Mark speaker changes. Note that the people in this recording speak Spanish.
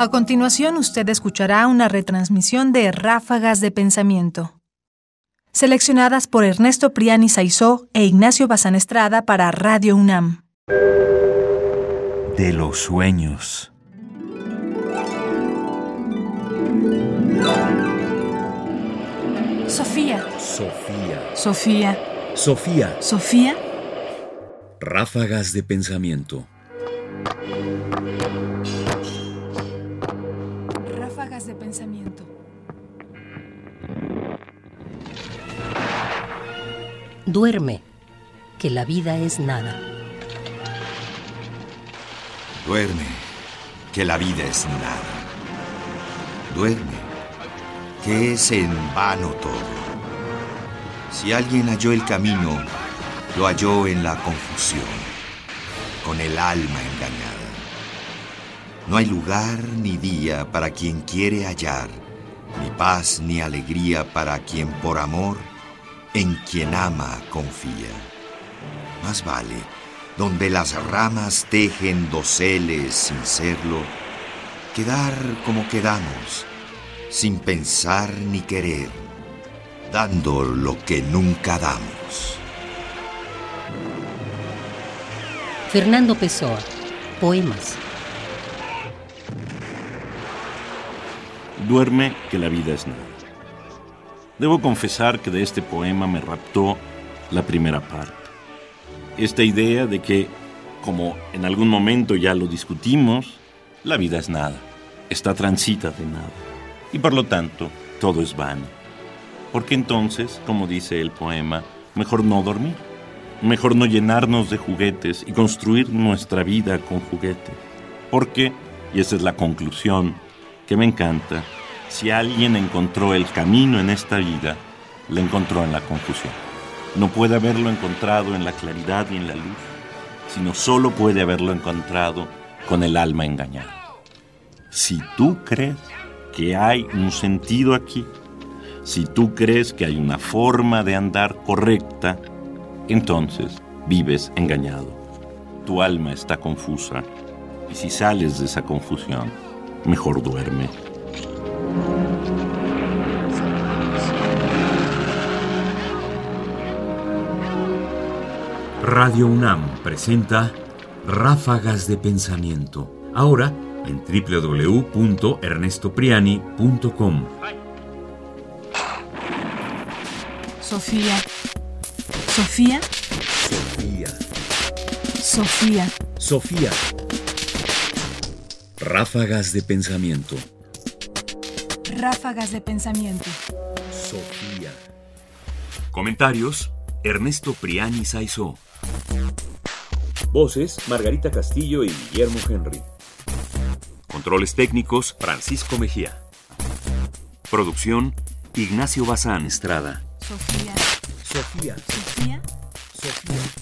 Speaker 1: A continuación, usted escuchará una retransmisión de Ráfagas de Pensamiento, seleccionadas por Ernesto Priani Saizó e Ignacio Bazán Estrada para Radio UNAM.
Speaker 2: De los sueños.
Speaker 1: Sofía.
Speaker 2: Sofía.
Speaker 1: Sofía.
Speaker 2: Sofía.
Speaker 1: Sofía.
Speaker 2: Ráfagas de pensamiento.
Speaker 3: Duerme, que la vida es nada.
Speaker 4: Duerme, que la vida es nada. Duerme, que es en vano todo. Si alguien halló el camino, lo halló en la confusión, con el alma engañada. No hay lugar ni día para quien quiere hallar, ni paz ni alegría para quien por amor en quien ama confía. Más vale, donde las ramas tejen doseles sin serlo, quedar como quedamos, sin pensar ni querer, dando lo que nunca damos.
Speaker 3: Fernando Pessoa, Poemas.
Speaker 5: Duerme que la vida es nada. Debo confesar que de este poema me raptó la primera parte. Esta idea de que, como en algún momento ya lo discutimos, la vida es nada, está transita de nada. Y por lo tanto, todo es vano. Porque entonces, como dice el poema, mejor no dormir, mejor no llenarnos de juguetes y construir nuestra vida con juguetes. Porque, y esa es la conclusión que me encanta, si alguien encontró el camino en esta vida, lo encontró en la confusión. No puede haberlo encontrado en la claridad y en la luz, sino solo puede haberlo encontrado con el alma engañada. Si tú crees que hay un sentido aquí, si tú crees que hay una forma de andar correcta, entonces vives engañado. Tu alma está confusa y si sales de esa confusión, mejor duerme.
Speaker 2: Radio UNAM presenta Ráfagas de Pensamiento. Ahora en www.ernestopriani.com.
Speaker 1: Sofía. Sofía.
Speaker 2: Sofía.
Speaker 1: Sofía.
Speaker 2: Sofía. Ráfagas de Pensamiento.
Speaker 1: Ráfagas de pensamiento.
Speaker 2: Sofía. Comentarios: Ernesto Priani Saizó. Voces: Margarita Castillo y Guillermo Henry. Controles técnicos: Francisco Mejía. Producción: Ignacio Bazán Estrada.
Speaker 1: Sofía.
Speaker 2: Sofía.
Speaker 1: Sofía.
Speaker 2: Sofía.